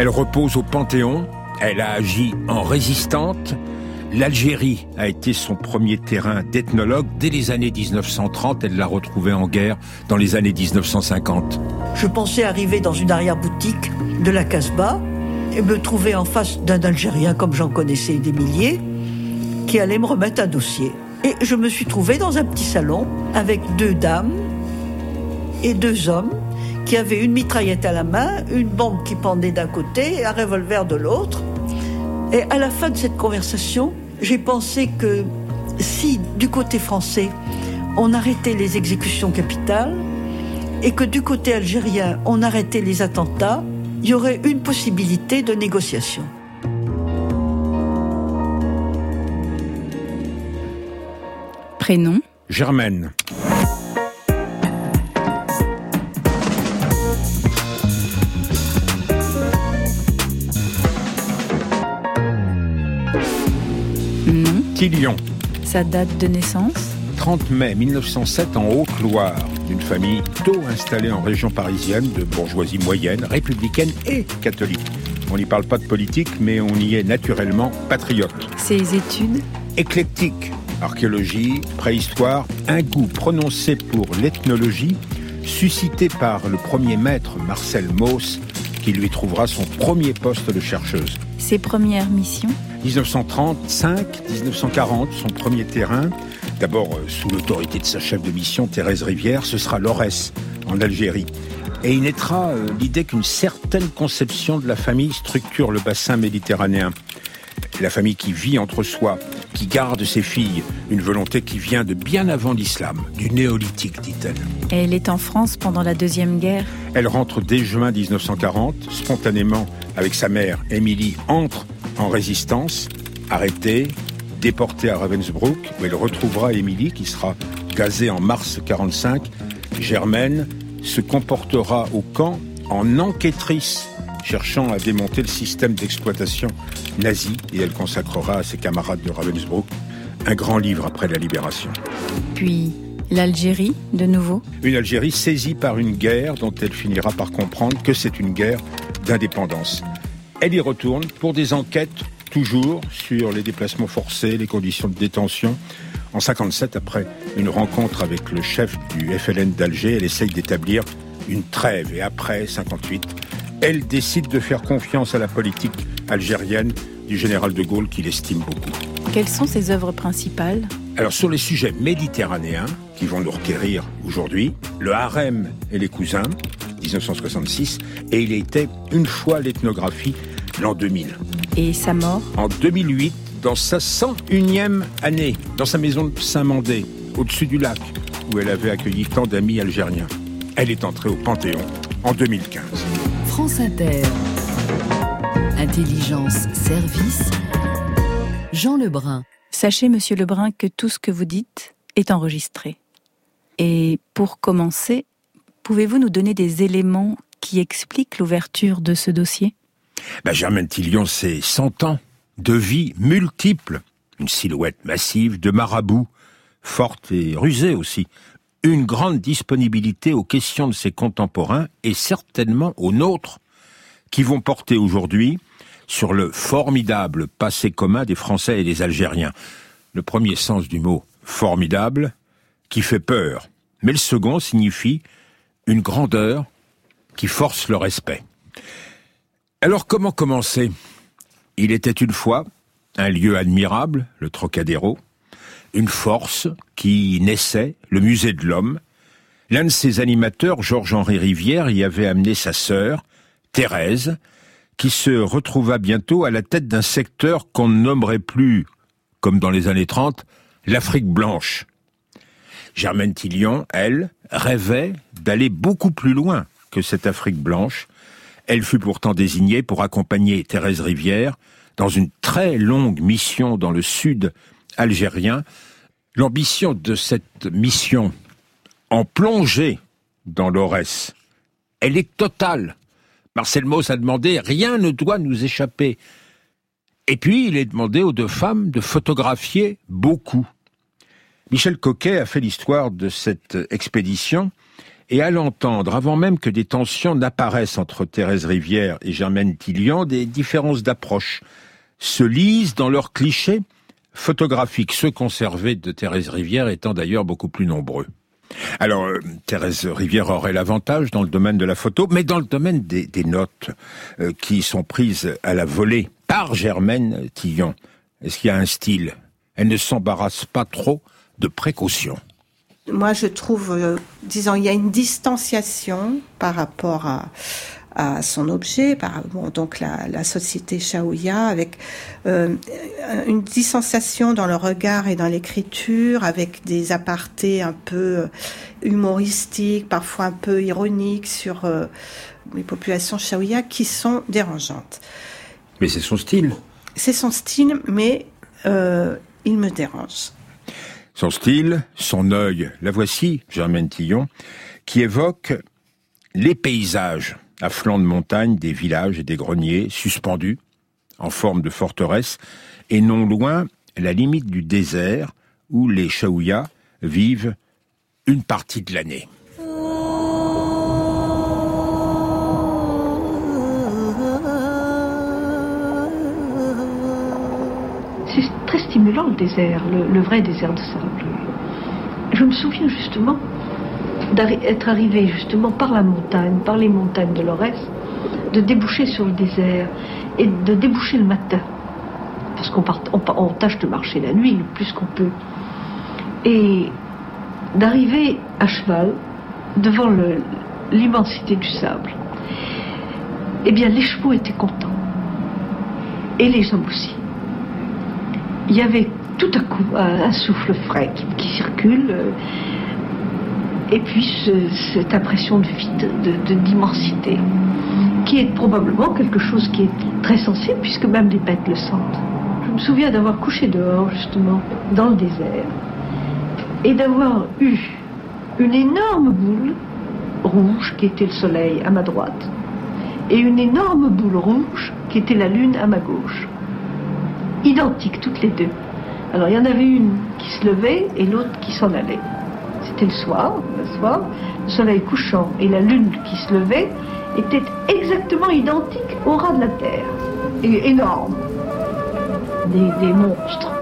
Elle repose au Panthéon. Elle a agi en résistante. L'Algérie a été son premier terrain d'ethnologue. Dès les années 1930, elle l'a retrouvé en guerre dans les années 1950. Je pensais arriver dans une arrière-boutique de la Casbah et me trouver en face d'un Algérien, comme j'en connaissais des milliers, qui allait me remettre un dossier. Et je me suis trouvé dans un petit salon avec deux dames et deux hommes qui avaient une mitraillette à la main, une bombe qui pendait d'un côté et un revolver de l'autre. Et à la fin de cette conversation, j'ai pensé que si du côté français, on arrêtait les exécutions capitales et que du côté algérien, on arrêtait les attentats, il y aurait une possibilité de négociation. Prénom? Germaine. Tillion. Sa date de naissance 30 mai 1907 en Haute-Loire, d'une famille tôt installée en région parisienne de bourgeoisie moyenne, républicaine et catholique. On n'y parle pas de politique, mais on y est naturellement patriote. Ses études Éclectique, archéologie, préhistoire, un goût prononcé pour l'ethnologie, suscité par le premier maître Marcel Mauss, qui lui trouvera son premier poste de chercheuse. Ses premières missions 1935-1940, son premier terrain, d'abord euh, sous l'autorité de sa chef de mission Thérèse Rivière, ce sera l'Aurès, en Algérie. Et il naîtra euh, l'idée qu'une certaine conception de la famille structure le bassin méditerranéen. La famille qui vit entre soi, qui garde ses filles, une volonté qui vient de bien avant l'islam, du néolithique, dit-elle. Elle est en France pendant la Deuxième Guerre? Elle rentre dès juin 1940, spontanément, avec sa mère, Émilie, entre en résistance, arrêtée, déportée à Ravensbrück, où elle retrouvera Émilie, qui sera gazée en mars 45. Germaine se comportera au camp en enquêtrice, cherchant à démonter le système d'exploitation nazi, et elle consacrera à ses camarades de Ravensbrück un grand livre après la libération. Puis l'Algérie, de nouveau. Une Algérie saisie par une guerre dont elle finira par comprendre que c'est une guerre d'indépendance. Elle y retourne pour des enquêtes toujours sur les déplacements forcés, les conditions de détention. En 57, après une rencontre avec le chef du FLN d'Alger, elle essaye d'établir une trêve. Et après 58, elle décide de faire confiance à la politique algérienne du général de Gaulle qu'il estime beaucoup. Quelles sont ses œuvres principales? Alors sur les sujets méditerranéens qui vont nous requérir aujourd'hui, le harem et les cousins, 1966, et il était une fois l'ethnographie l'an 2000. Et sa mort En 2008, dans sa 101e année, dans sa maison de Saint-Mandé, au-dessus du lac, où elle avait accueilli tant d'amis algériens. Elle est entrée au Panthéon en 2015. France Inter. Intelligence, service. Jean Lebrun. Sachez, monsieur Lebrun, que tout ce que vous dites est enregistré. Et pour commencer, pouvez-vous nous donner des éléments qui expliquent l'ouverture de ce dossier? Ben, Germaine Tillion, c'est 100 ans de vie multiple. Une silhouette massive de marabout, forte et rusée aussi. Une grande disponibilité aux questions de ses contemporains et certainement aux nôtres, qui vont porter aujourd'hui sur le formidable passé commun des Français et des Algériens. Le premier sens du mot formidable, qui fait peur, mais le second signifie une grandeur qui force le respect. Alors comment commencer? Il était une fois un lieu admirable, le Trocadéro, une force qui naissait, le musée de l'homme. L'un de ses animateurs, Georges-Henri Rivière, y avait amené sa sœur, Thérèse, qui se retrouva bientôt à la tête d'un secteur qu'on ne nommerait plus, comme dans les années 30, l'Afrique blanche. Germaine Tillion, elle, rêvait d'aller beaucoup plus loin que cette Afrique blanche. Elle fut pourtant désignée pour accompagner Thérèse Rivière dans une très longue mission dans le sud algérien. L'ambition de cette mission, en plongée dans l'Aurès, elle est totale. Marcel Mauss a demandé rien ne doit nous échapper. Et puis, il est demandé aux deux femmes de photographier beaucoup. Michel Coquet a fait l'histoire de cette expédition et à l'entendre, avant même que des tensions n'apparaissent entre Thérèse Rivière et Germaine Tillian, des différences d'approche se lisent dans leurs clichés photographiques, ceux conservés de Thérèse Rivière étant d'ailleurs beaucoup plus nombreux. Alors, euh, Thérèse Rivière aurait l'avantage dans le domaine de la photo, mais dans le domaine des, notes euh, qui sont prises à la volée par Germaine Tillon, est-ce qu'il y a un style? Elle ne s'embarrasse pas trop de précautions moi, je trouve, euh, disons, il y a une distanciation par rapport à, à son objet, par donc la, la société Shaoya, avec euh, une distanciation dans le regard et dans l'écriture, avec des apartés un peu euh, humoristiques, parfois un peu ironiques sur les populations Shaoya qui sont dérangeantes. Mais c'est son style. C'est son style, mais il me dérange. Son style, son œil, la voici, Germaine Tillon, qui évoque les paysages à flanc de montagne, des villages et des greniers suspendus en forme de forteresse, et non loin la limite du désert où les Chaouïas vivent une partie de l'année. Stimulant le désert, le, vrai désert de sable. Je me souviens justement d'être arrivé justement par la montagne, par les montagnes de l'Orès, de déboucher sur le désert et de déboucher le matin. Parce qu'on on, tâche de marcher la nuit le plus qu'on peut. Et d'arriver à cheval devant l'immensité du sable. Eh bien, les chevaux étaient contents. Et les hommes aussi il y avait tout à coup un, souffle frais qui, circule, euh, et puis cette impression de vide, d'immensité, qui est probablement quelque chose qui est très sensible, puisque même les bêtes le sentent. Je me souviens d'avoir couché dehors, justement, dans le désert, et d'avoir eu une énorme boule rouge qui était le soleil à ma droite, et une énorme boule rouge qui était la lune à ma gauche identiques toutes les deux. Alors il y en avait une qui se levait et l'autre qui s'en allait. C'était le soir, le soir, le soleil couchant et la lune qui se levait étaient exactement identiques au ras de la terre. Et énormes. Des monstres.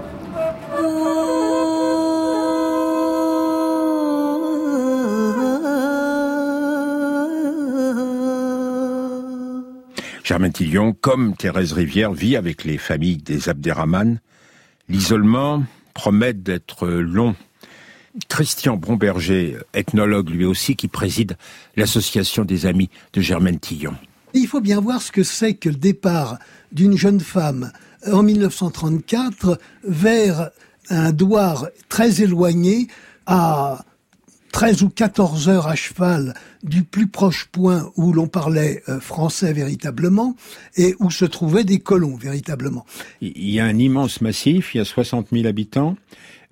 Germaine Tillion, comme Thérèse Rivière, vit avec les familles des Abderrahman. L'isolement promet d'être long. Christian Bromberger, ethnologue lui aussi, qui préside l'association des amis de Germaine Tillon. Il faut bien voir ce que c'est que le départ d'une jeune femme en 1934 vers un douar très éloigné à 13 ou 14 heures à cheval du plus proche point où l'on parlait euh, français véritablement et où se trouvaient des colons véritablement. Il y a un immense massif, il y a 60 000 habitants,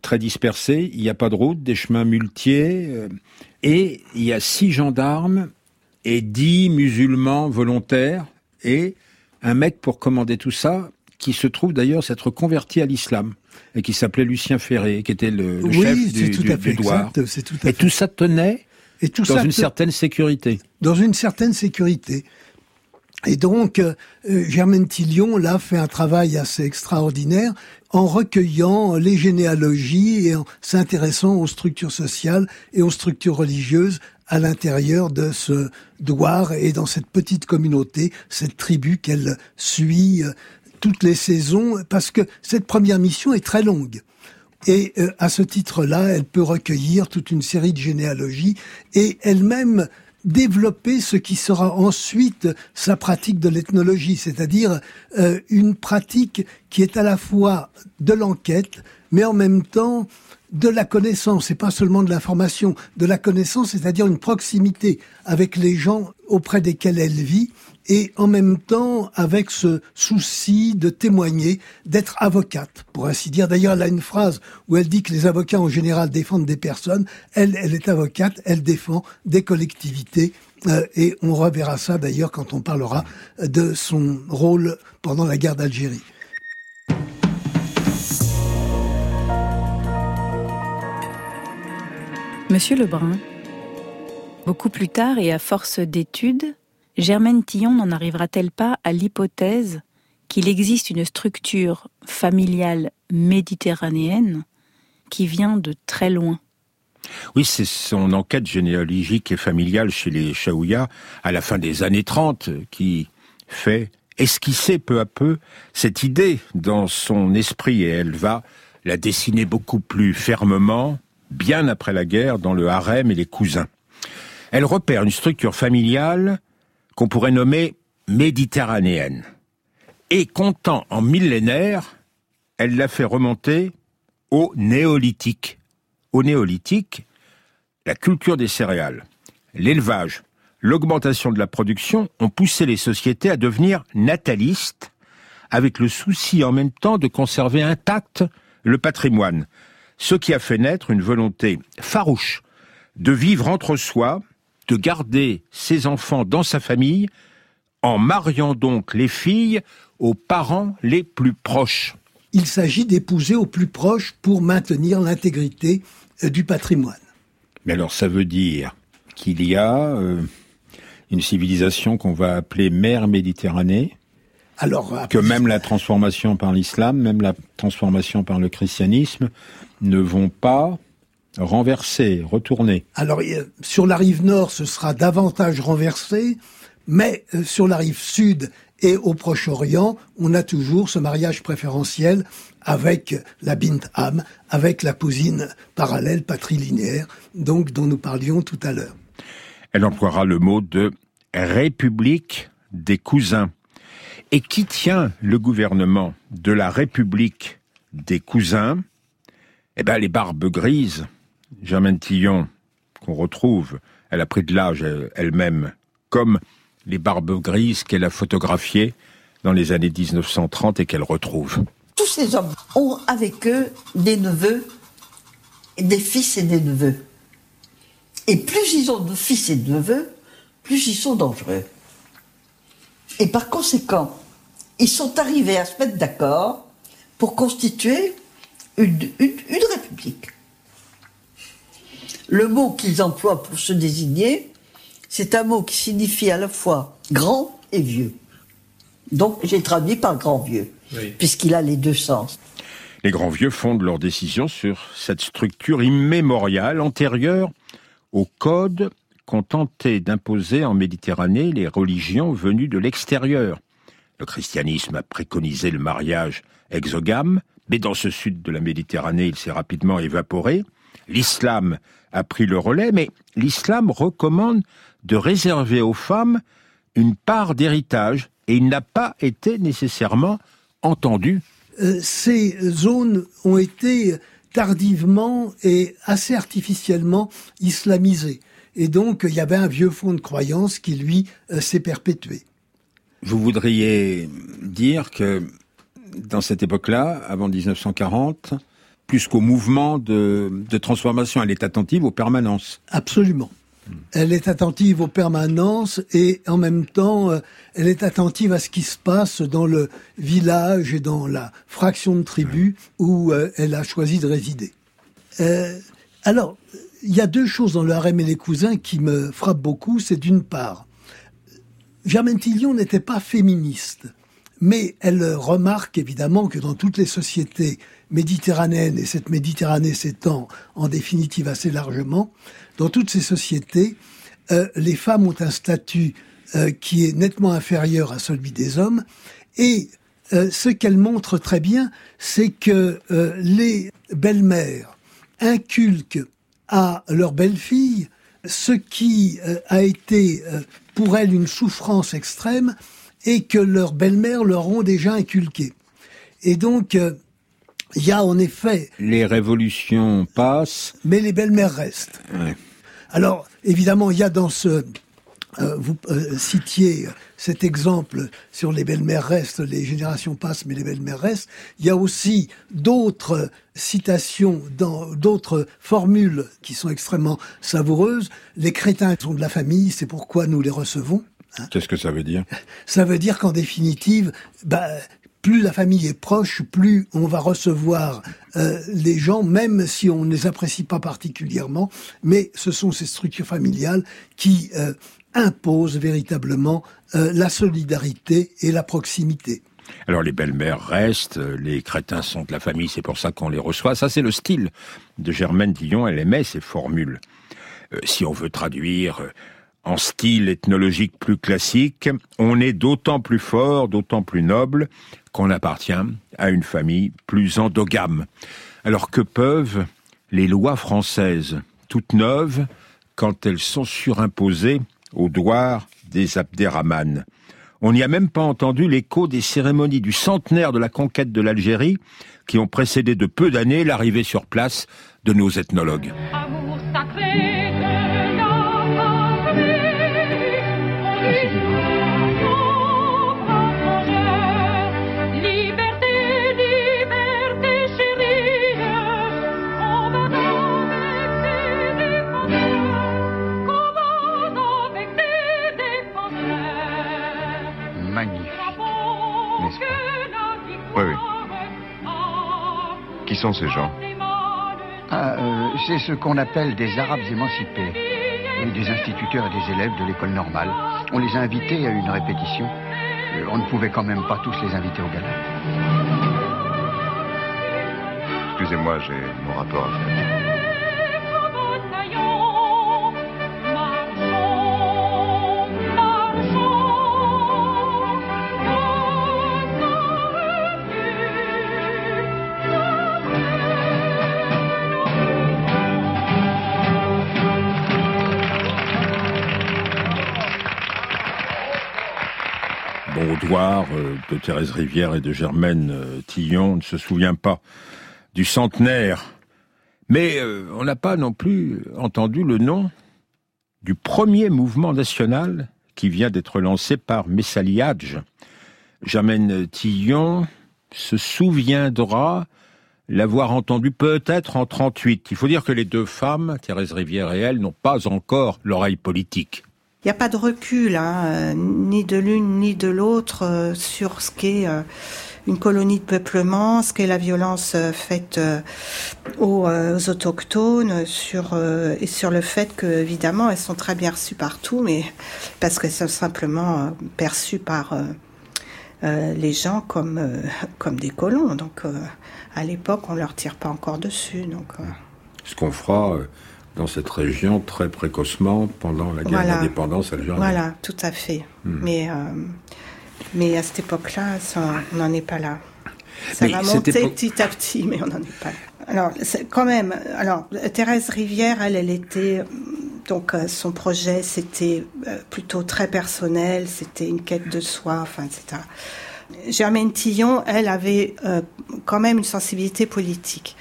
très dispersés, il n'y a pas de route, des chemins muletiers, euh, et il y a six gendarmes et dix musulmans volontaires et un mec pour commander tout ça qui se trouve d'ailleurs s'être converti à l'islam et qui s'appelait Lucien Ferré, qui était le, chef du, tout à fait et tout ça tenait et tout dans une certaine sécurité. Dans une certaine sécurité. Et donc, euh, Germaine Tillion, là, fait un travail assez extraordinaire en recueillant les généalogies et en s'intéressant aux structures sociales et aux structures religieuses à l'intérieur de ce douar et dans cette petite communauté, cette tribu qu'elle suit euh, toutes les saisons, parce que cette première mission est très longue. Et euh, à ce titre-là, elle peut recueillir toute une série de généalogies et elle-même développer ce qui sera ensuite sa pratique de l'ethnologie, c'est-à-dire euh, une pratique qui est à la fois de l'enquête, mais en même temps de la connaissance, et pas seulement de l'information, de la connaissance, c'est-à-dire une proximité avec les gens auprès desquels elle vit, et en même temps avec ce souci de témoigner, d'être avocate, pour ainsi dire. D'ailleurs, elle a une phrase où elle dit que les avocats en général défendent des personnes. Elle, elle est avocate, elle défend des collectivités. Euh, et on reverra ça d'ailleurs quand on parlera de son rôle pendant la guerre d'Algérie. Monsieur Lebrun, Beaucoup plus tard et à force d'études, Germaine Tillon n'en arrivera-t-elle pas à l'hypothèse qu'il existe une structure familiale méditerranéenne qui vient de très loin? Oui, c'est son enquête généalogique et familiale chez les Chaouya à la fin des années 30 qui fait esquisser peu à peu cette idée dans son esprit et elle va la dessiner beaucoup plus fermement, bien après la guerre, dans le harem et les cousins. Elle repère une structure familiale qu'on pourrait nommer méditerranéenne. Et comptant en millénaires, elle l'a fait remonter au néolithique. Au néolithique, la culture des céréales, l'élevage, l'augmentation de la production ont poussé les sociétés à devenir natalistes, avec le souci en même temps de conserver intact le patrimoine, ce qui a fait naître une volonté farouche de vivre entre soi, de garder ses enfants dans sa famille, en mariant donc les filles aux parents les plus proches. Il s'agit d'épouser aux plus proches pour maintenir l'intégrité euh, du patrimoine. Mais alors ça veut dire qu'il y a euh, une civilisation qu'on va appeler mer Méditerranée, alors, que même la transformation par l'islam, même la transformation par le christianisme ne vont pas renverser, retourner. Alors, sur la rive nord, ce sera davantage renversé, mais euh, sur la rive sud et au Proche-Orient, on a toujours ce mariage préférentiel avec la bint am, avec la cousine parallèle patrilinéaire, donc dont nous parlions tout à l'heure. Elle emploiera le mot de république des cousins. Et qui tient le gouvernement de la République des cousins? Eh bien, les barbes grises. Germaine Tillon, qu'on retrouve, elle a pris de l'âge elle-même, comme les barbes grises qu'elle a photographiées dans les années 1930 et qu'elle retrouve. Tous ces hommes ont avec eux des neveux, des fils et des neveux. Et plus ils ont de fils et de neveux, plus ils sont dangereux. Et par conséquent, ils sont arrivés à se mettre d'accord pour constituer une, république. Le mot qu'ils emploient pour se désigner, c'est un mot qui signifie à la fois grand et vieux. Donc j'ai traduit par grand vieux, puisqu'il a les deux sens. Les grands vieux fondent leur décision sur cette structure immémoriale antérieure au code qu'ont tenté d'imposer en Méditerranée les religions venues de l'extérieur. Le christianisme a préconisé le mariage exogame, mais dans ce sud de la Méditerranée, il s'est rapidement évaporé. L'islam a pris le relais, mais l'islam recommande de réserver aux femmes une part d'héritage, et il n'a pas été nécessairement entendu. Euh, ces zones ont été tardivement et assez artificiellement islamisées. Et donc, il y avait un vieux fond de croyance qui, lui, euh, s'est perpétué. Vous voudriez dire que dans cette époque-là, avant 1940, plus qu'au mouvement de, transformation, elle est attentive aux permanences. Absolument. Elle est attentive aux permanences et en même temps, euh, elle est attentive à ce qui se passe dans le village et dans la fraction de tribu où euh, elle a choisi de résider. alors, il y a deux choses dans le harem et les cousins qui me frappent beaucoup. C'est d'une part, Germaine Tillion n'était pas féministe, mais elle remarque évidemment que dans toutes les sociétés méditerranéennes, et cette Méditerranée s'étend en définitive assez largement, dans toutes ces sociétés, euh, les femmes ont un statut euh, qui est nettement inférieur à celui des hommes, et euh, ce qu'elle montre très bien, c'est que les belles-mères inculquent à leur belle-fille ce qui a été pour elle une souffrance extrême et que leur belle-mère leur ont déjà inculqué. Et donc, il y a en effet... Les révolutions passent. Mais les belles-mères restent. Alors, évidemment, il y a dans ce euh, vous euh, citiez cet exemple sur les belles-mères restent, les générations passent, mais les belles-mères restent. Il y a aussi d'autres citations dans d'autres formules qui sont extrêmement savoureuses. Les crétins sont de la famille, c'est pourquoi nous les recevons. Hein. Qu'est-ce que ça veut dire? Ça veut dire qu'en définitive, bah, plus la famille est proche, plus on va recevoir euh, les gens, même si on ne les apprécie pas particulièrement. Mais ce sont ces structures familiales qui euh, imposent véritablement euh, la solidarité et la proximité. Alors les belles-mères restent, les crétins sont de la famille, c'est pour ça qu'on les reçoit. Ça c'est le style de Germaine Dillon, elle aimait ces formules. si on veut traduire en style ethnologique plus classique, on est d'autant plus fort, d'autant plus noble qu'on appartient à une famille plus endogame. Alors que peuvent les lois françaises, toutes neuves, quand elles sont surimposées au doigt des Abderrahman On n'y a même pas entendu l'écho des cérémonies du centenaire de la conquête de l'Algérie qui ont précédé de peu d'années l'arrivée sur place de nos ethnologues. Qui sont ces gens ah, euh, C'est ce qu'on appelle des Arabes émancipés, et des instituteurs et des élèves de l'école normale. On les a invités à une répétition. Euh, on ne pouvait quand même pas tous les inviter au gala. Excusez-moi, j'ai mon rapport à faire. Euh, de Thérèse Rivière et de Germaine euh, Tillon ne se souvient pas du centenaire. Mais euh, on n'a pas non plus entendu le nom du premier mouvement national qui vient d'être lancé par Messali Hadj. Germaine Tillon se souviendra l'avoir entendu peut-être en 38. Il faut dire que les deux femmes, Thérèse Rivière et elle, n'ont pas encore l'oreille politique. N'y a pas de recul, hein, euh, ni de l'une ni de l'autre, euh, sur ce qu'est euh, une colonie de peuplement, ce qu'est la violence faite aux, autochtones, sur et sur le fait que évidemment elles sont très bien reçues partout, mais parce qu'elles sont simplement perçues par les gens comme comme des colons. Donc à l'époque, on leur tire pas encore dessus. Donc ce qu'on fera dans cette région très précocement pendant la guerre d'indépendance algérienne. Voilà, tout à fait. Hmm. Mais, euh, mais à cette époque-là, on n'en est pas là. Ça va monter petit à petit, mais on n'en est pas là. Alors, quand même, alors Thérèse Rivière, elle, elle était donc euh, son projet, c'était euh, plutôt très personnel, c'était une quête de soi, enfin, etc. Germaine Tillon, elle avait quand même une sensibilité politique.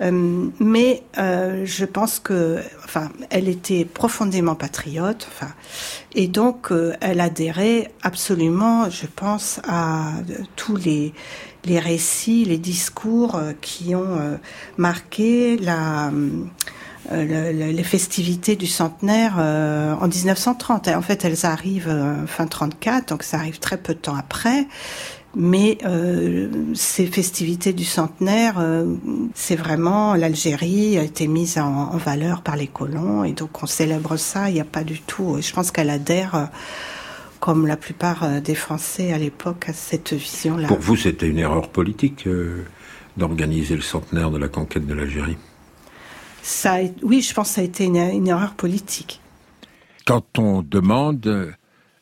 Euh, mais euh, je pense que, enfin, elle était profondément patriote, enfin, et donc euh, elle adhérait absolument, je pense, à tous les les récits, les discours qui ont marqué la les festivités du centenaire en 1930. En fait, elles arrivent fin 34, donc ça arrive très peu de temps après. Mais euh, ces festivités du centenaire, euh, c'est vraiment l'Algérie a été mise en, valeur par les colons et donc on célèbre ça. Il n'y a pas du tout. Je pense qu'elle adhère, euh, comme la plupart des Français à l'époque, à cette vision-là. Pour vous, c'était une erreur politique d'organiser le centenaire de la conquête de l'Algérie? Ça, oui, je pense que ça a été une, une erreur politique. Quand on demande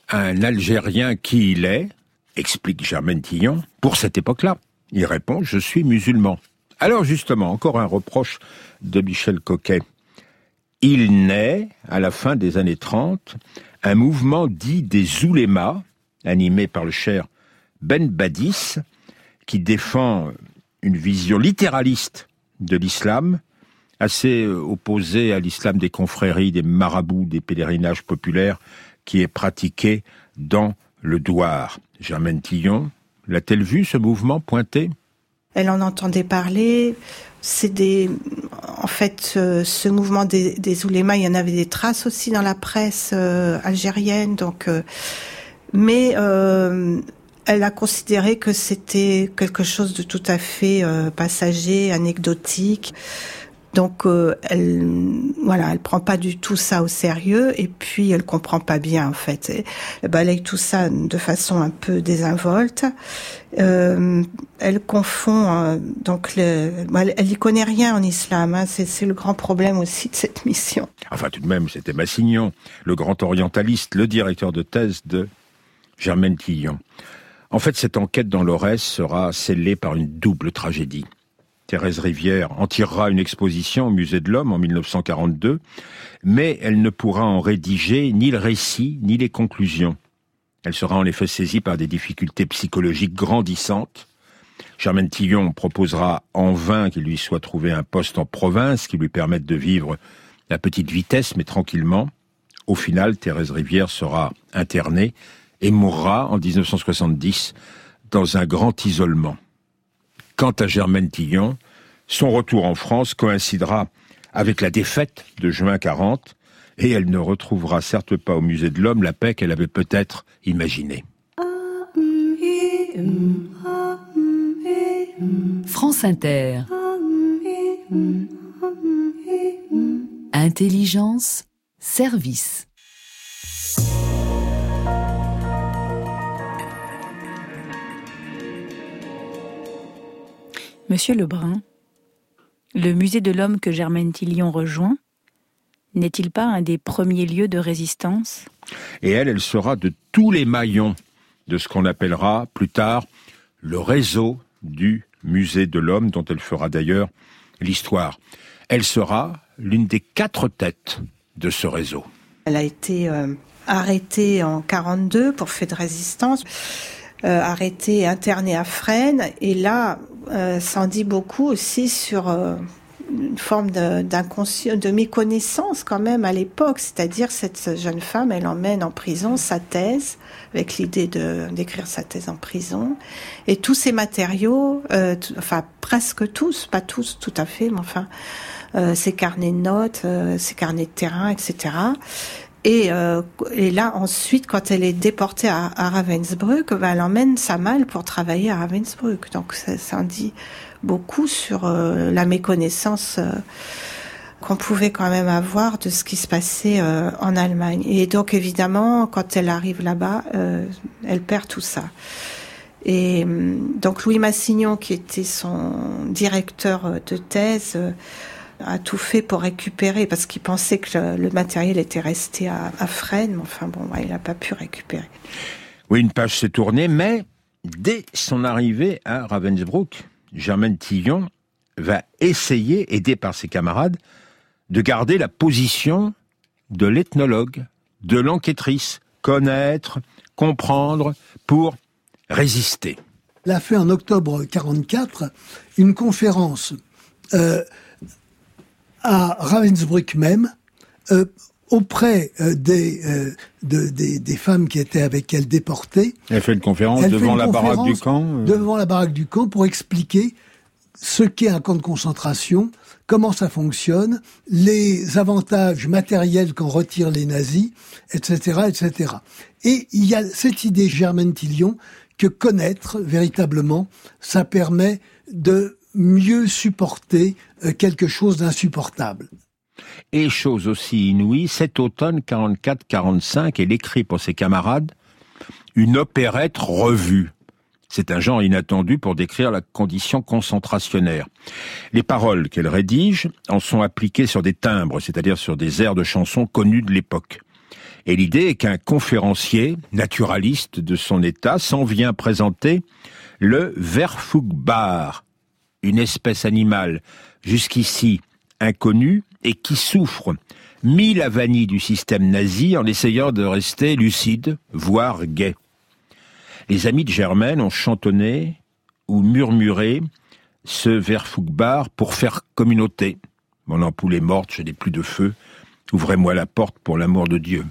à un Algérien qui il est, explique Germaine Tillon, pour cette époque-là. Il répond Je suis musulman. Alors justement, encore un reproche de Michel Coquet. Il naît, à la fin des années 30, un mouvement dit des oulémas, animé par le cher Ben Badis, qui défend une vision littéraliste de l'islam, assez opposée à l'islam des confréries, des marabouts, des pèlerinages populaires, qui est pratiqué dans le Douar. Germaine Tillon, l'a-t-elle vu ce mouvement pointé? Elle en entendait parler. C'est des, en fait, ce, mouvement des, des oulémas, il y en avait des traces aussi dans la presse euh, algérienne. Donc, euh, mais euh, elle a considéré que c'était quelque chose de tout à fait euh, passager, anecdotique. Donc euh, elle, voilà, elle prend pas du tout ça au sérieux et puis elle comprend pas bien en fait. Elle balaye tout ça de façon un peu désinvolte. Euh, elle confond euh, donc le, elle y connaît rien en islam. Hein, c'est le grand problème aussi de cette mission. Enfin tout de même, c'était Massignon, le grand orientaliste, le directeur de thèse de Germaine Tillon. En fait, cette enquête dans l'Aurès sera scellée par une double tragédie. Thérèse Rivière en tirera une exposition au Musée de l'Homme en 1942, mais elle ne pourra en rédiger ni le récit ni les conclusions. Elle sera en effet saisie par des difficultés psychologiques grandissantes. Germaine Tillon proposera en vain qu'il lui soit trouvé un poste en province qui lui permette de vivre à petite vitesse mais tranquillement. Au final, Thérèse Rivière sera internée et mourra en 1970 dans un grand isolement. Quant à Germaine Tillon, son retour en France coïncidera avec la défaite de juin 40 et elle ne retrouvera certes pas au musée de l'homme la paix qu'elle avait peut-être imaginée. France Inter. Intelligence, service. Monsieur Lebrun, le musée de l'homme que Germaine Tillion rejoint, n'est-il pas un des premiers lieux de résistance? Et elle, elle sera de tous les maillons de ce qu'on appellera plus tard le réseau du musée de l'homme, dont elle fera d'ailleurs l'histoire. Elle sera l'une des quatre têtes de ce réseau. Elle a été euh, arrêtée en 42 pour fait de résistance. Euh, arrêtée, internée à Fresnes. Et là, euh, ça en dit beaucoup aussi sur euh, une forme de, méconnaissance quand même à l'époque. C'est-à-dire cette jeune femme, elle emmène en prison sa thèse avec l'idée de d'écrire sa thèse en prison et tous ces matériaux, euh, enfin presque tous, pas tous tout à fait, mais enfin ses carnets de notes, ses carnets de terrain, etc. Et, euh, et, là, ensuite, quand elle est déportée à, Ravensbrück, ben, elle emmène sa malle pour travailler à Ravensbrück. Donc ça, en dit beaucoup sur euh, la méconnaissance euh, qu'on pouvait quand même avoir de ce qui se passait en Allemagne. Et donc évidemment, quand elle arrive là-bas, elle perd tout ça. Et donc Louis Massignon, qui était son directeur de thèse, a tout fait pour récupérer parce qu'il pensait que le, le, matériel était resté à, à Fresnes. Mais enfin bon, il n'a pas pu récupérer. Oui, une page s'est tournée, mais dès son arrivée à Ravensbrück, Germaine Tillon va essayer, aidée par ses camarades, de garder la position de l'ethnologue, de l'enquêtrice, connaître, comprendre pour résister. Elle a fait en octobre 44 une conférence euh, à Ravensbrück même, euh, auprès euh, des, euh, de, des, des, femmes qui étaient avec elle déportées. Elle fait une conférence devant une la conférence baraque du camp euh... Devant la baraque du camp pour expliquer ce qu'est un camp de concentration, comment ça fonctionne, les avantages matériels qu'en retirent les nazis, etc., etc. Et il y a cette idée Germaine Tillion que connaître véritablement, ça permet de mieux supporter quelque chose d'insupportable. Et chose aussi inouïe, cet automne 44-45, elle écrit pour ses camarades une opérette revue. C'est un genre inattendu pour décrire la condition concentrationnaire. Les paroles qu'elle rédige en sont appliquées sur des timbres, c'est-à-dire sur des airs de chansons connus de l'époque. Et l'idée est qu'un conférencier, naturaliste de son état, s'en vient présenter le Verfugbar, une espèce animale jusqu'ici inconnue et qui souffre mit la vanille du système nazi en essayant de rester lucide, voire gai. Les amis de Germaine ont chantonné ou murmuré ce vers Fougbar pour faire communauté. Mon ampoule est morte, je n'ai plus de feu, ouvrez-moi la porte pour l'amour de Dieu.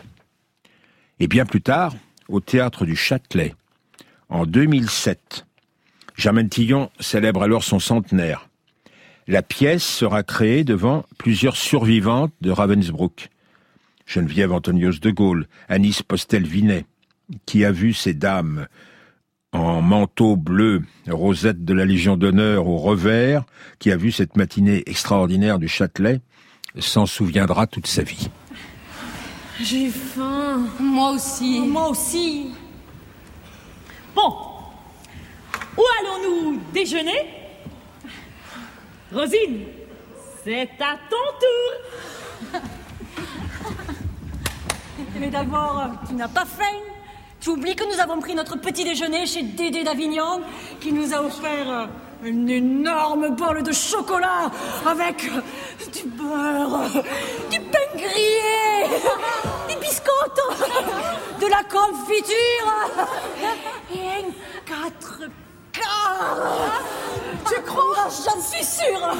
Et bien plus tard, au théâtre du Châtelet, en 2007, Germaine Tillon célèbre alors son centenaire. La pièce sera créée devant plusieurs survivantes de Ravensbrück. Geneviève Antonios de Gaulle, Anis Postel-Vinet, qui a vu ces dames en manteau bleu, rosette de la Légion d'honneur au revers, qui a vu cette matinée extraordinaire du Châtelet, s'en souviendra toute sa vie. J'ai faim. Moi aussi. Moi aussi. Bon. Où allons-nous déjeuner? Rosine, c'est à ton tour. Mais d'abord, tu n'as pas faim Tu oublies que nous avons pris notre petit déjeuner chez Dédé d'Avignon, qui nous a offert euh, une énorme bol de chocolat avec euh, du beurre, du pain grillé, des biscottes, de la confiture et quatre Tu crois? J'en suis sûre.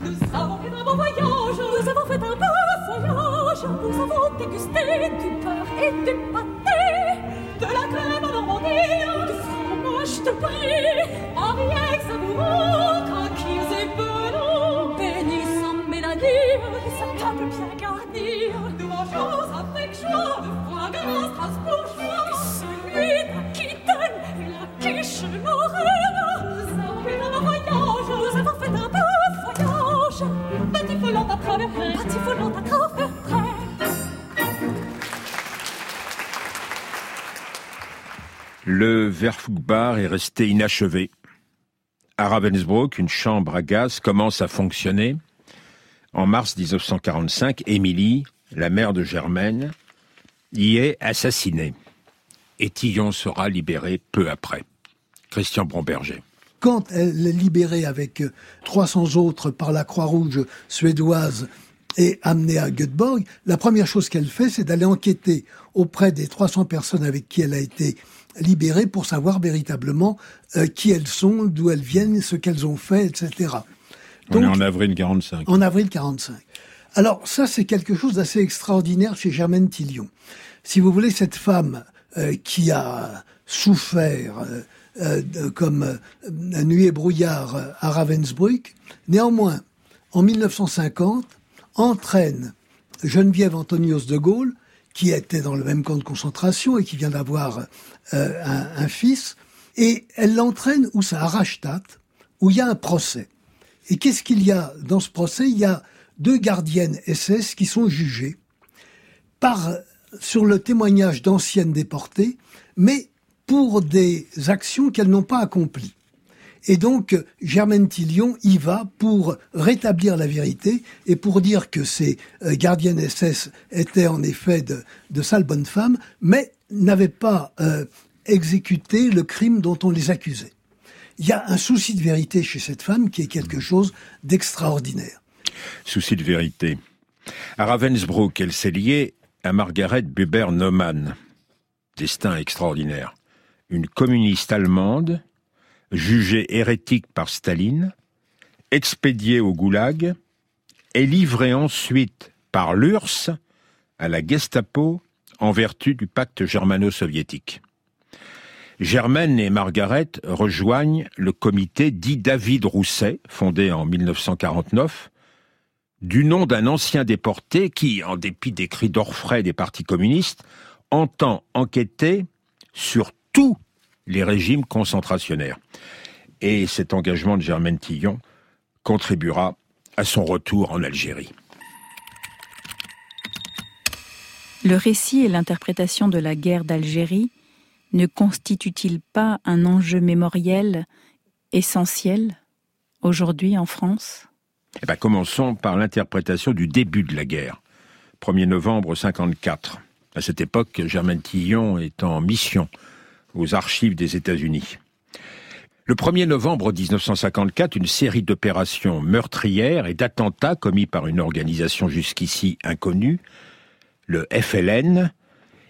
Nous avons fait un beau voyage, nous avons fait un beau voyage, nous avons dégusté du beurre et du pâté, de la crème à Normandie, du fromage de brie, Ariel savoureux, tranquilles et benons, bénissant Mélanie, sa table bien garnie, Le Verfugbar est resté inachevé. À Ravensbrück, une chambre à gaz commence à fonctionner. En mars 1945, Émilie, la mère de Germaine, y est assassinée. Et Tillon sera libéré peu après. Christian Bromberger. Quand elle est libérée avec 300 autres par la Croix-Rouge suédoise et amenée à Göteborg, la première chose qu'elle fait, c'est d'aller enquêter auprès des 300 personnes avec qui elle a été libérée pour savoir véritablement euh, qui elles sont, d'où elles viennent, ce qu'elles ont fait, etc. On est en avril 45. En avril 45. Alors ça, c'est quelque chose d'assez extraordinaire chez Germaine Tillion. Si vous voulez, cette femme euh, qui a souffert euh, euh, comme nuit et brouillard à Ravensbrück, néanmoins, en 1950, entraîne Geneviève Antonios de Gaulle, qui était dans le même camp de concentration et qui vient d'avoir un, un fils, et elle l'entraîne où ça à Rastatt, où il y a un procès. Et qu'est-ce qu'il y a dans ce procès? Il y a deux gardiennes SS qui sont jugées par, sur le témoignage d'anciennes déportées, mais pour des actions qu'elles n'ont pas accomplies. Et donc, Germaine Tillion y va pour rétablir la vérité et pour dire que ces euh, gardiennes SS étaient en effet de, sales bonnes femmes, mais n'avaient pas euh, exécuté le crime dont on les accusait. Il y a un souci de vérité chez cette femme qui est quelque chose d'extraordinaire. Souci de vérité. À Ravensbrück, elle s'est liée à Margaret Buber-Neumann. Destin extraordinaire. Une communiste allemande, jugée hérétique par Staline, expédiée au goulag et livrée ensuite par l'URSS à la Gestapo en vertu du pacte germano-soviétique. Germaine et Margaret rejoignent le comité dit David Rousset, fondé en 1949, du nom d'un ancien déporté qui, en dépit des cris d'orfraie des partis communistes, entend enquêter sur tous les régimes concentrationnaires. Et cet engagement de Germaine Tillon contribuera à son retour en Algérie. Le récit et l'interprétation de la guerre d'Algérie ne constituent-ils pas un enjeu mémoriel essentiel aujourd'hui en France? Eh ben, commençons par l'interprétation du début de la guerre, 1er novembre 54. À cette époque, Germaine Tillon est en mission aux archives des États-Unis. Le 1er novembre 1954, une série d'opérations meurtrières et d'attentats commis par une organisation jusqu'ici inconnue, le FLN,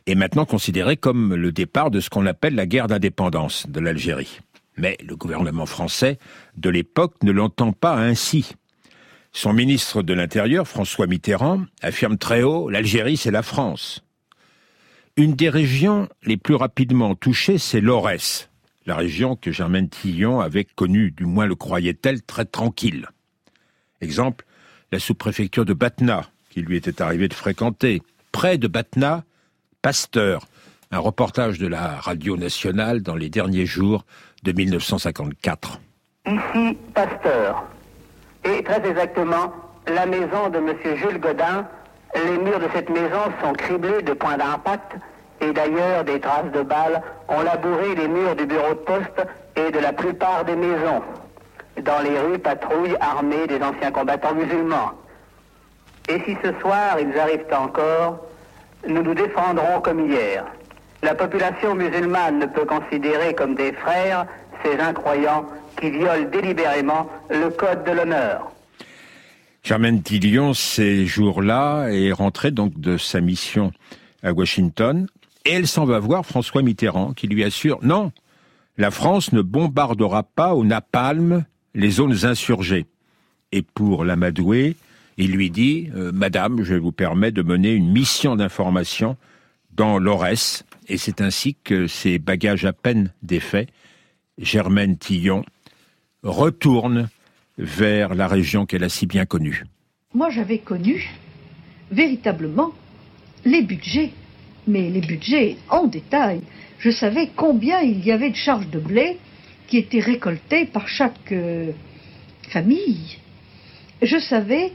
est maintenant considéré comme le départ de ce qu'on appelle la guerre d'indépendance de l'Algérie. Mais le gouvernement français de l'époque ne l'entend pas ainsi. Son ministre de l'Intérieur, François Mitterrand, affirme très haut l'Algérie, c'est la France. Une des régions les plus rapidement touchées, c'est l'Aurès, la région que Germaine Tillon avait connue, du moins le croyait-elle, très tranquille. Exemple, la sous-préfecture de Batna, qui lui était arrivé de fréquenter, près de Batna, Pasteur. Un reportage de la radio nationale dans les derniers jours de 1954. Ici, Pasteur. Et très exactement, la maison de M. Jules Godin. Les murs de cette maison sont criblés de points d'impact et d'ailleurs des traces de balles ont labouré les murs du bureau de poste et de la plupart des maisons. Dans les rues patrouillent armées des anciens combattants musulmans. Et si ce soir ils arrivent encore, nous nous défendrons comme hier. La population musulmane ne peut considérer comme des frères ces incroyants qui violent délibérément le code de l'honneur. Germaine Tillion, ces jours-là, est rentrée donc de sa mission à Washington et elle s'en va voir François Mitterrand qui lui assure non, la France ne bombardera pas au napalm les zones insurgées. Et pour l'amadouer, il lui dit euh, Madame, je vous permets de mener une mission d'information dans l'Aurès. Et c'est ainsi que ses bagages à peine défaits, Germaine Tillon retourne vers la région qu'elle a si bien connue. Moi, j'avais connu véritablement les budgets, mais les budgets en détail. Je savais combien il y avait de charges de blé qui étaient récoltées par chaque euh, famille. Je savais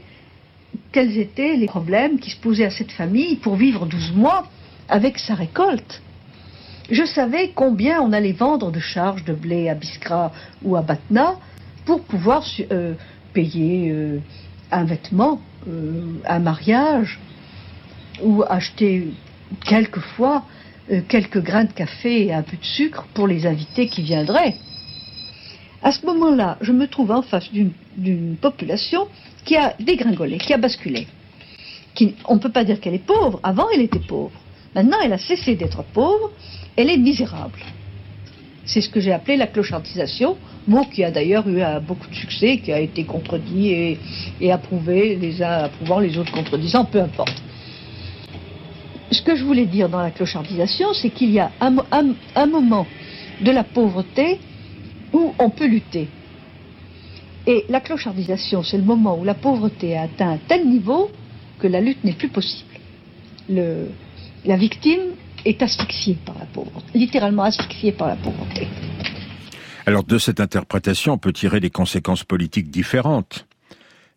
quels étaient les problèmes qui se posaient à cette famille pour vivre 12 mois avec sa récolte. Je savais combien on allait vendre de charges de blé à Biskra ou à Batna pour pouvoir euh, payer euh, un vêtement, euh, un mariage, ou acheter quelquefois quelques grains de café et un peu de sucre pour les invités qui viendraient. À ce moment-là, je me trouve en face d'une population qui a dégringolé, qui a basculé. On ne peut pas dire qu'elle est pauvre. Avant, elle était pauvre. Maintenant, elle a cessé d'être pauvre. Elle est misérable. C'est ce que j'ai appelé la clochardisation, mot qui a d'ailleurs eu beaucoup de succès, qui a été contredit et, approuvé, les uns approuvant, les autres contredisant, peu importe. Ce que je voulais dire dans la clochardisation, c'est qu'il y a un moment de la pauvreté où on peut lutter. Et la clochardisation, c'est le moment où la pauvreté a atteint un tel niveau que la lutte n'est plus possible. Le, la victime est asphyxiée par la pauvreté, littéralement asphyxiée par la pauvreté. Alors de cette interprétation, on peut tirer des conséquences politiques différentes.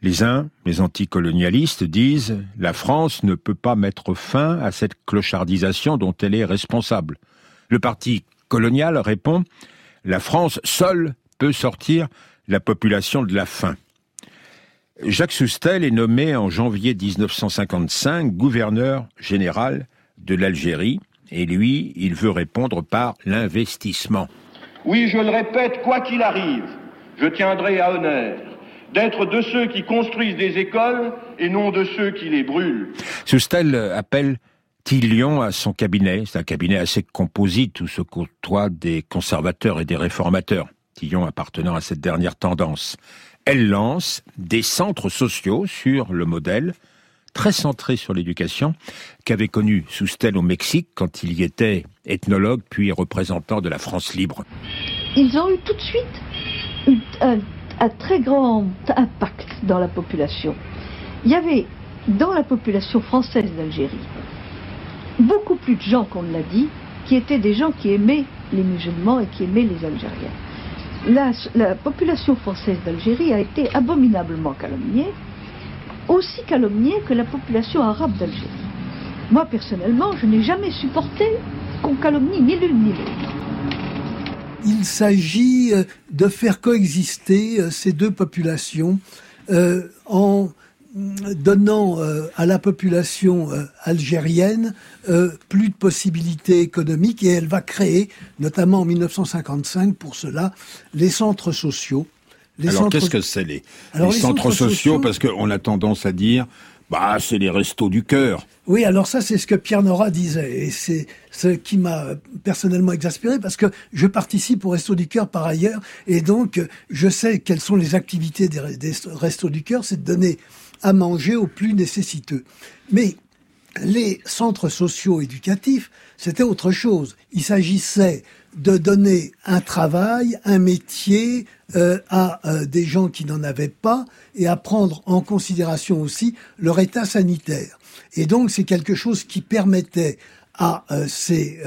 Les uns, les anticolonialistes, disent la France ne peut pas mettre fin à cette clochardisation dont elle est responsable. Le parti colonial répond la France seule peut sortir la population de la faim. Jacques Soustel est nommé en janvier 1955 gouverneur général de l'Algérie et lui, il veut répondre par l'investissement. Oui, je le répète, quoi qu'il arrive, je tiendrai à honneur d'être de ceux qui construisent des écoles et non de ceux qui les brûlent. Soustel appelle Tillion à son cabinet. C'est un cabinet assez composite où se côtoient des conservateurs et des réformateurs. Tillon appartenant à cette dernière tendance. Elle lance des centres sociaux sur le modèle très centré sur l'éducation qu'avait connu Soustel au Mexique quand il y était ethnologue puis représentant de la France libre. Ils ont eu tout de suite un, très grand impact dans la population. Il y avait dans la population française d'Algérie beaucoup plus de gens qu'on l'a dit, qui étaient des gens qui aimaient les musulmans et qui aimaient les Algériens. La, population française d'Algérie a été abominablement calomniée, aussi calomniée que la population arabe d'Algérie. Moi, personnellement, je n'ai jamais supporté qu'on calomnie ni l'une ni l'autre. Il s'agit euh, de faire coexister euh, ces deux populations euh, en donnant à la population algérienne plus de possibilités économiques et elle va créer, notamment en 1955 pour cela, les centres sociaux. Alors qu'est-ce que c'est les, centres, sociaux, Parce qu'on a tendance à dire, bah c'est les restos du cœur. Oui, alors ça c'est ce que Pierre Nora disait et c'est ce qui m'a personnellement exaspéré parce que je participe au Restos du Cœur par ailleurs et donc je sais quelles sont les activités des, des Restos du Cœur, c'est de donner à manger aux plus nécessiteux. Mais les centres sociaux éducatifs, c'était autre chose. Il s'agissait de donner un travail, un métier euh, à euh, des gens qui n'en avaient pas et à prendre en considération aussi leur état sanitaire. Et donc c'est quelque chose qui permettait à euh, ces,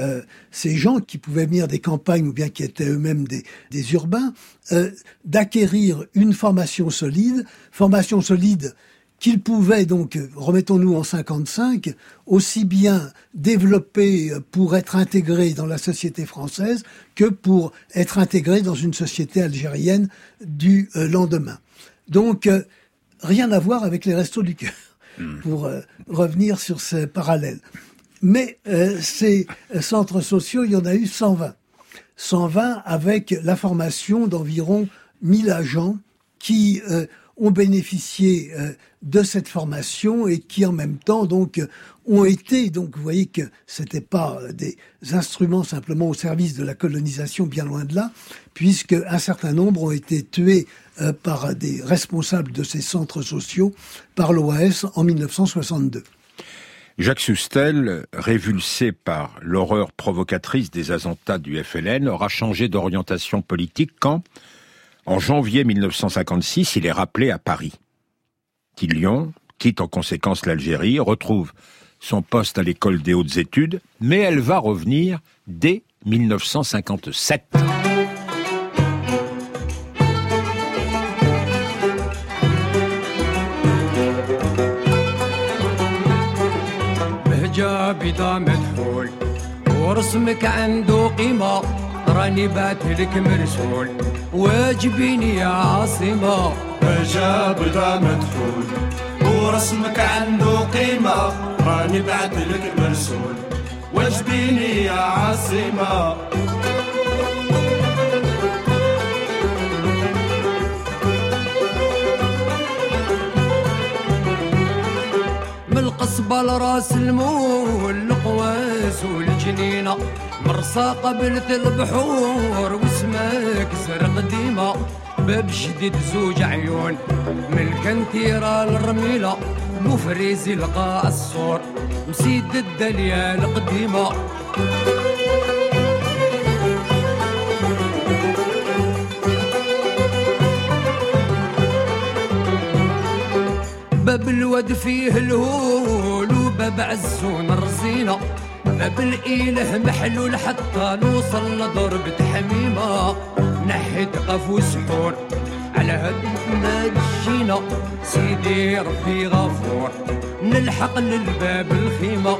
ces gens qui pouvaient venir des campagnes ou bien qui étaient eux-mêmes des, des urbains, d'acquérir une formation solide, formation solide qu'il pouvait donc, remettons-nous en 55, aussi bien développer pour être intégré dans la société française que pour être intégré dans une société algérienne du euh, lendemain. Donc, euh, rien à voir avec les restos du cœur, hmm. pour euh, revenir sur ces parallèles. Mais ces centres sociaux, il y en a eu 120. 120 avec la formation d'environ 1000 agents qui ont bénéficié de cette formation et qui en même temps donc ont été donc vous voyez que c'était pas des instruments simplement au service de la colonisation bien loin de là puisque un certain nombre ont été tués euh, par des responsables de ces centres sociaux par l'OAS en 1962. Jacques Sustel, révulsé par l'horreur provocatrice des attentats du FLN, aura changé d'orientation politique quand, en janvier 1956, il est rappelé à Paris. Tillion quitte en conséquence l'Algérie, retrouve son poste à l'école des hautes études, mais elle va revenir dès 1957. راني بعتلك مرسول. واجبيني يا عاصمة. جاب دا مدخول. ورسمك عنده قيمة. راني بعتلك مرسول. واجبيني يا عاصمة. من القصبة لراس المول القواس والجنينة مرصى قبلت البحور واسمك زرق ديما. باب شديد زوج عيون من الكنتيرة للرميلة مفريزي لقى الصور مسيد الدليا القديمة. الواد فيه الهول وباب عزون الرزينه باب الاله محلول حتى نوصل لضربة حميمة نحيت قفو سحور على هاد ما جينا سيدي ربي غفور نلحق للباب الخيمة.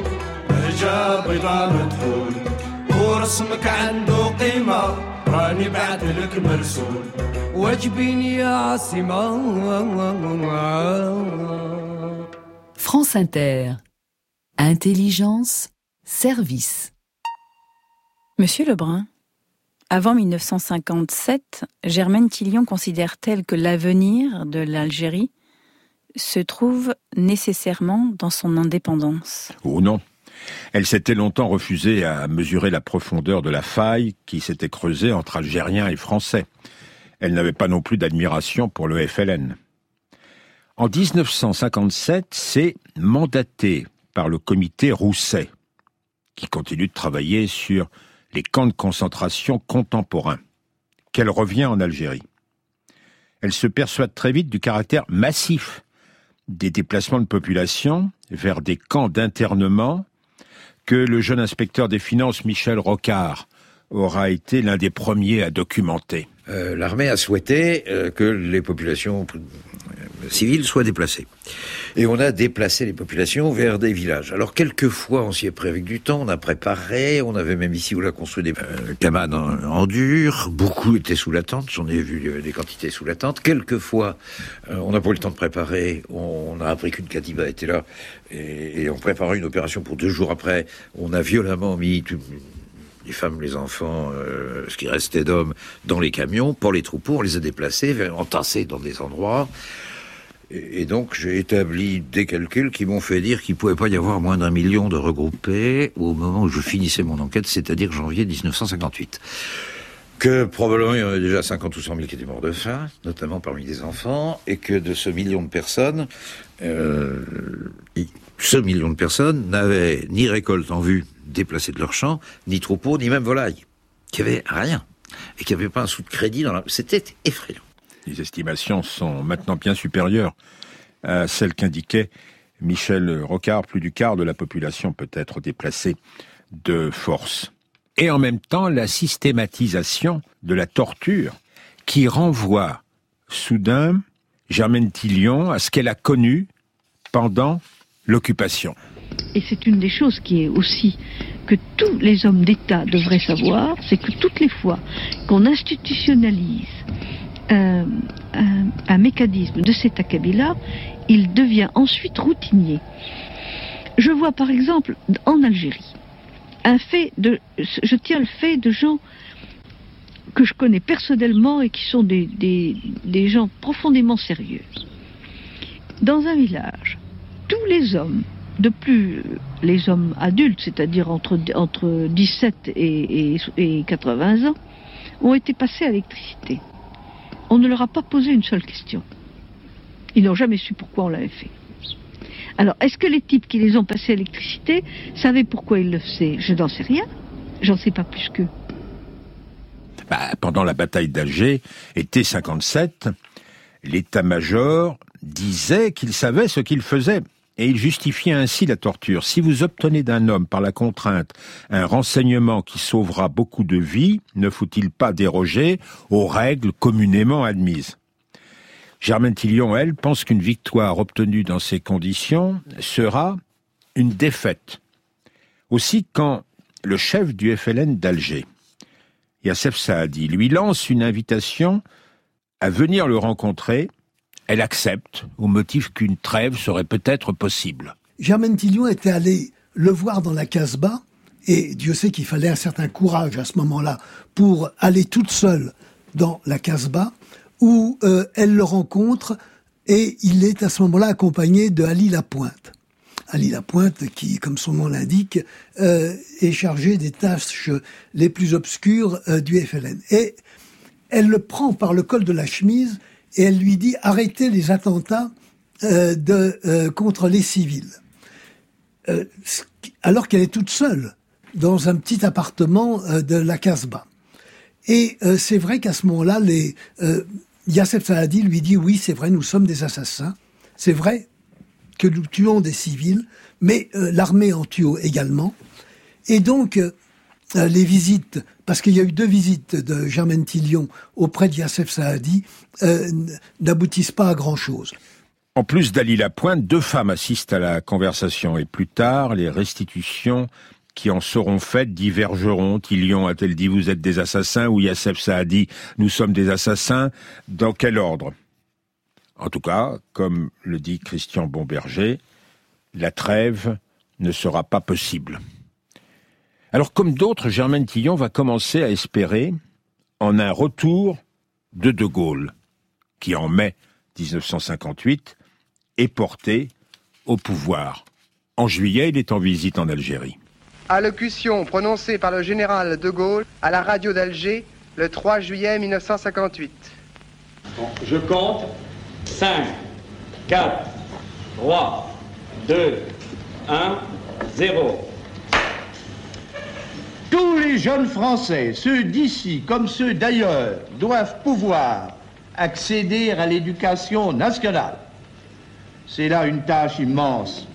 جا بيضا مدخول ورسمك عنده قيمة. راني بعت لك مرسول. واجبيني يا عاصمة France Inter. Intelligence Service. Monsieur Lebrun, avant 1957, Germaine Tillion considère-t-elle que l'avenir de l'Algérie se trouve nécessairement dans son indépendance? Oh non. Elle s'était longtemps refusée à mesurer la profondeur de la faille qui s'était creusée entre Algériens et Français. Elle n'avait pas non plus d'admiration pour le FLN. En 1957, c'est mandaté par le comité Rousset, qui continue de travailler sur les camps de concentration contemporains, qu'elle revient en Algérie. Elle se persuade très vite du caractère massif des déplacements de population vers des camps d'internement que le jeune inspecteur des finances Michel Rocard aura été l'un des premiers à documenter. Euh, l'armée a souhaité euh, que les populations civiles soient déplacées. Et on a déplacé les populations vers des villages. Alors quelquefois, on s'y est pris avec du temps, on a préparé, on avait même ici où l'a construit des euh, cabanes en, dur, beaucoup étaient sous la tente, j'en ai vu des quantités sous la tente. Quelquefois, on n'a pas eu le temps de préparer, on, a appris qu'une katiba était là, et, et on préparait une opération pour deux jours après, on a violemment mis les femmes, les enfants, euh, ce qui restait d'hommes, dans les camions, pour les troupeaux, on les a déplacés, entassés dans des endroits. Et, donc j'ai établi des calculs qui m'ont fait dire qu'il pouvait pas y avoir moins d'un million de regroupés au moment où je finissais mon enquête, c'est-à-dire janvier 1958 que probablement il y en avait déjà 50 ou 100 000 qui étaient morts de faim, notamment parmi des enfants, et que de ce million de personnes, euh, ce million de personnes n'avaient ni récolte en vue déplacée de leur champ, ni troupeau, ni même volaille. Qui avait rien. Et qui avait pas un sou de crédit dans la... C'était effrayant. Les estimations sont maintenant bien supérieures à celles qu'indiquait Michel Rocard. Plus du quart de la population peut être déplacée de force. Et en même temps, la systématisation de la torture qui renvoie soudain Germaine Tillion à ce qu'elle a connu pendant l'occupation. Et c'est une des choses qui est aussi que tous les hommes d'État devraient savoir, c'est que toutes les fois qu'on institutionnalise un, un, un, mécanisme de cet acabit-là, il devient ensuite routinier. Je vois par exemple en Algérie un fait de, je tiens le fait de gens que je connais personnellement et qui sont des, des, gens profondément sérieux. Dans un village, tous les hommes de plus les hommes adultes, c'est-à-dire entre, entre 17 et, et, et, 80 ans, ont été passés à l'électricité. On ne leur a pas posé une seule question. Ils n'ont jamais su pourquoi on l'avait fait. Alors, est-ce que les types qui les ont passés à l'électricité savaient pourquoi ils le faisaient? Je n'en sais rien. J'en sais pas plus qu'eux. Bah, pendant la bataille d'Alger, été 57, l'état-major disait qu'il savait ce qu'il faisait et il justifiait ainsi la torture. Si vous obtenez d'un homme par la contrainte un renseignement qui sauvera beaucoup de vies, ne faut-il pas déroger aux règles communément admises? Germaine Tillion, elle, pense qu'une victoire obtenue dans ces conditions sera une défaite. Aussi, quand le chef du FLN d'Alger, Yassef Saadi, lui lance une invitation à venir le rencontrer, elle accepte au motif qu'une trêve serait peut-être possible. Germaine Tillion était allée le voir dans la Casbah, et Dieu sait qu'il fallait un certain courage à ce moment-là pour aller toute seule dans la Casbah, où euh, elle le rencontre, et il est à ce moment-là accompagné de Ali Lapointe. Ali Lapointe, qui, comme son nom l'indique, euh, est chargé des tâches les plus obscures euh, du FLN. Et elle le prend par le col de la chemise et elle lui dit arrêtez les attentats euh, de, euh, contre les civils. Euh, alors qu'elle est toute seule dans un petit appartement euh, de la Casbah. Et euh, c'est vrai qu'à ce moment-là, les Yassef Saadi lui dit oui, c'est vrai, nous sommes des assassins. C'est vrai que nous tuons des civils, mais l'armée en tue également. Et donc, euh, les visites, parce qu'il y a eu deux visites de Germaine Tillion auprès de Yassef Saadi, euh, n'aboutissent pas à grand-chose. En plus d'Ali Lapointe, deux femmes assistent à la conversation et plus tard, les restitutions qui en seront faites divergeront. Tillion a-t-elle dit vous êtes des assassins ou Yassef Saadi nous sommes des assassins Dans quel ordre? En tout cas, comme le dit Christian Bomberger, la trêve ne sera pas possible. Alors, comme d'autres, Germaine Tillon va commencer à espérer en un retour de De Gaulle, qui en mai 1958 est porté au pouvoir. En juillet, il est en visite en Algérie. Allocution prononcée par le général De Gaulle à la radio d'Alger le 3 juillet 1958. Bon, je compte 5, 4, 3, 2, 1, 0. Tous les jeunes Français, ceux d'ici comme ceux d'ailleurs, doivent pouvoir accéder à l'éducation nationale. C'est là une tâche immense.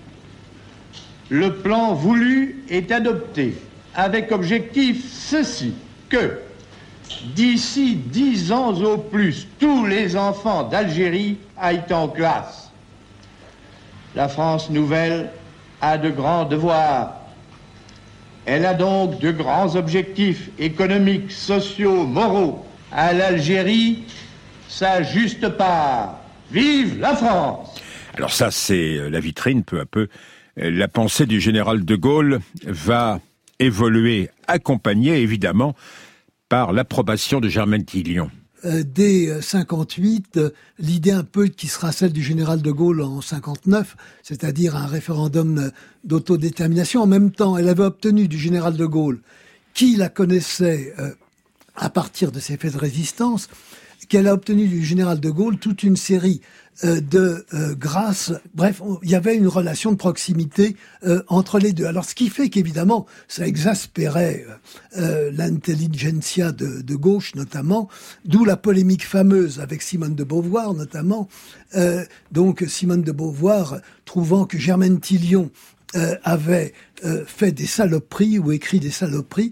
Le plan voulu est adopté avec objectif ceci, que d'ici dix ans au plus, tous les enfants d'Algérie aillent en classe. La France nouvelle a de grands devoirs elle a donc de grands objectifs économiques, sociaux, moraux. À l'Algérie, sa juste part. Vive la France Alors ça, c'est la vitrine, peu à peu. La pensée du général de Gaulle va évoluer, accompagnée évidemment par l'approbation de Germaine Tillion. Euh, dès 58, euh, l'idée un peu qui sera celle du général de Gaulle en 59, c'est-à-dire un référendum euh, d'autodétermination. En même temps, elle avait obtenu du général de Gaulle, qui la connaissait à partir de ses faits de résistance, qu'elle a obtenu du général de Gaulle toute une série euh, de euh, grâce. Bref, il y avait une relation de proximité euh, entre les deux. Alors, ce qui fait qu'évidemment, ça exaspérait l'intelligentsia de, de, gauche, notamment, d'où la polémique fameuse avec Simone de Beauvoir, notamment. donc, Simone de Beauvoir, trouvant que Germaine Tillion avait fait des saloperies ou écrit des saloperies.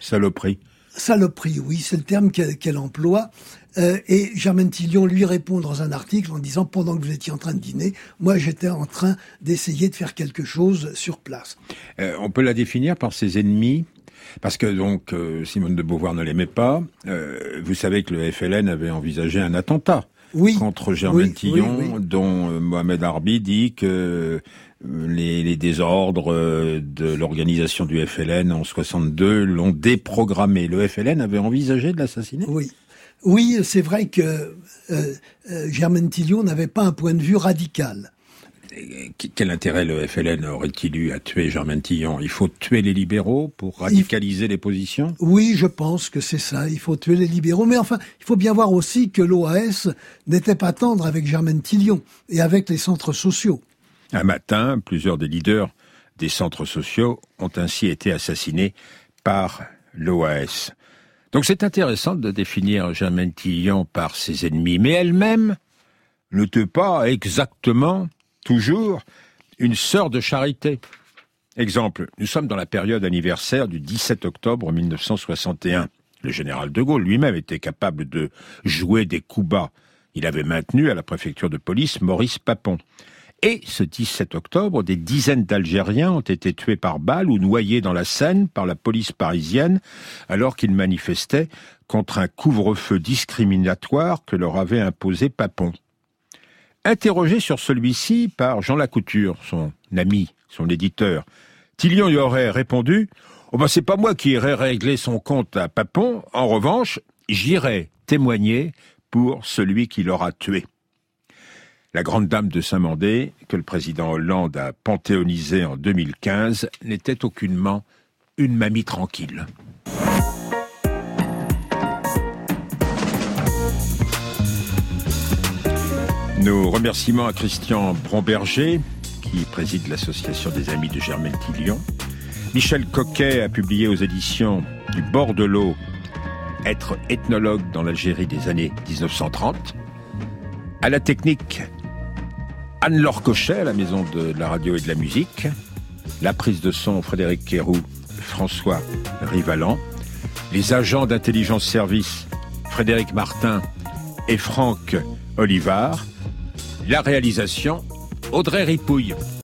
saloperies. Saloperies, oui, c'est le terme qu'elle emploie. Euh, et Germaine Tillion lui répond dans un article en disant pendant que vous étiez en train de dîner, moi j'étais en train d'essayer de faire quelque chose sur place. Euh, on peut la définir par ses ennemis? Parce que donc euh, Simone de Beauvoir ne l'aimait pas. vous savez que le FLN avait envisagé un attentat contre Germaine Tillon, dont Mohamed Arbi dit que les, les, désordres de l'organisation du FLN en 62 l'ont déprogrammé. Le FLN avait envisagé de l'assassiner? Oui. Oui, c'est vrai que euh, euh, Germaine Tillion n'avait pas un point de vue radical. Quel intérêt le FLN aurait-il eu à tuer Germaine Tillon Il faut tuer les libéraux pour radicaliser les positions? Oui, je pense que c'est ça. Il faut tuer les libéraux. Mais enfin, il faut bien voir aussi que l'OAS n'était pas tendre avec Germaine Tillion et avec les centres sociaux. Un matin, plusieurs des leaders des centres sociaux ont ainsi été assassinés par l'OAS. Donc c'est intéressant de définir Germaine Tillon par ses ennemis, mais elle-même n'était pas exactement, toujours, une sœur de charité. Exemple, nous sommes dans la période anniversaire du 17 octobre 1961. Le général de Gaulle lui-même était capable de jouer des coups bas. Il avait maintenu à la préfecture de police Maurice Papon. Et ce 17 octobre, des dizaines d'Algériens ont été tués par balles ou noyés dans la Seine par la police parisienne alors qu'ils manifestaient contre un couvre-feu discriminatoire que leur avait imposé Papon. Interrogé sur celui-ci par Jean Lacouture, son ami, son éditeur, Tillion y aurait répondu Oh ben c'est pas moi qui irai régler son compte à Papon, en revanche, j'irai témoigner pour celui qui l'aura tué la grande dame de Saint-Mandé, que le président Hollande a panthéonisée en 2015, n'était aucunement une mamie tranquille. Nos remerciements à Christian Bromberger, qui préside l'association des amis de Germaine Tillion. Michel Coquet a publié aux éditions du bord de l'eau Être ethnologue dans l'Algérie des années 1930. À la technique, Anne-Laure Cochet à la maison de la radio et de la musique. La prise de son, Frédéric Quérou, François Rivalan. Les agents d'intelligence service, Frédéric Martin et Franck Olivard. La réalisation, Audrey Ripouille.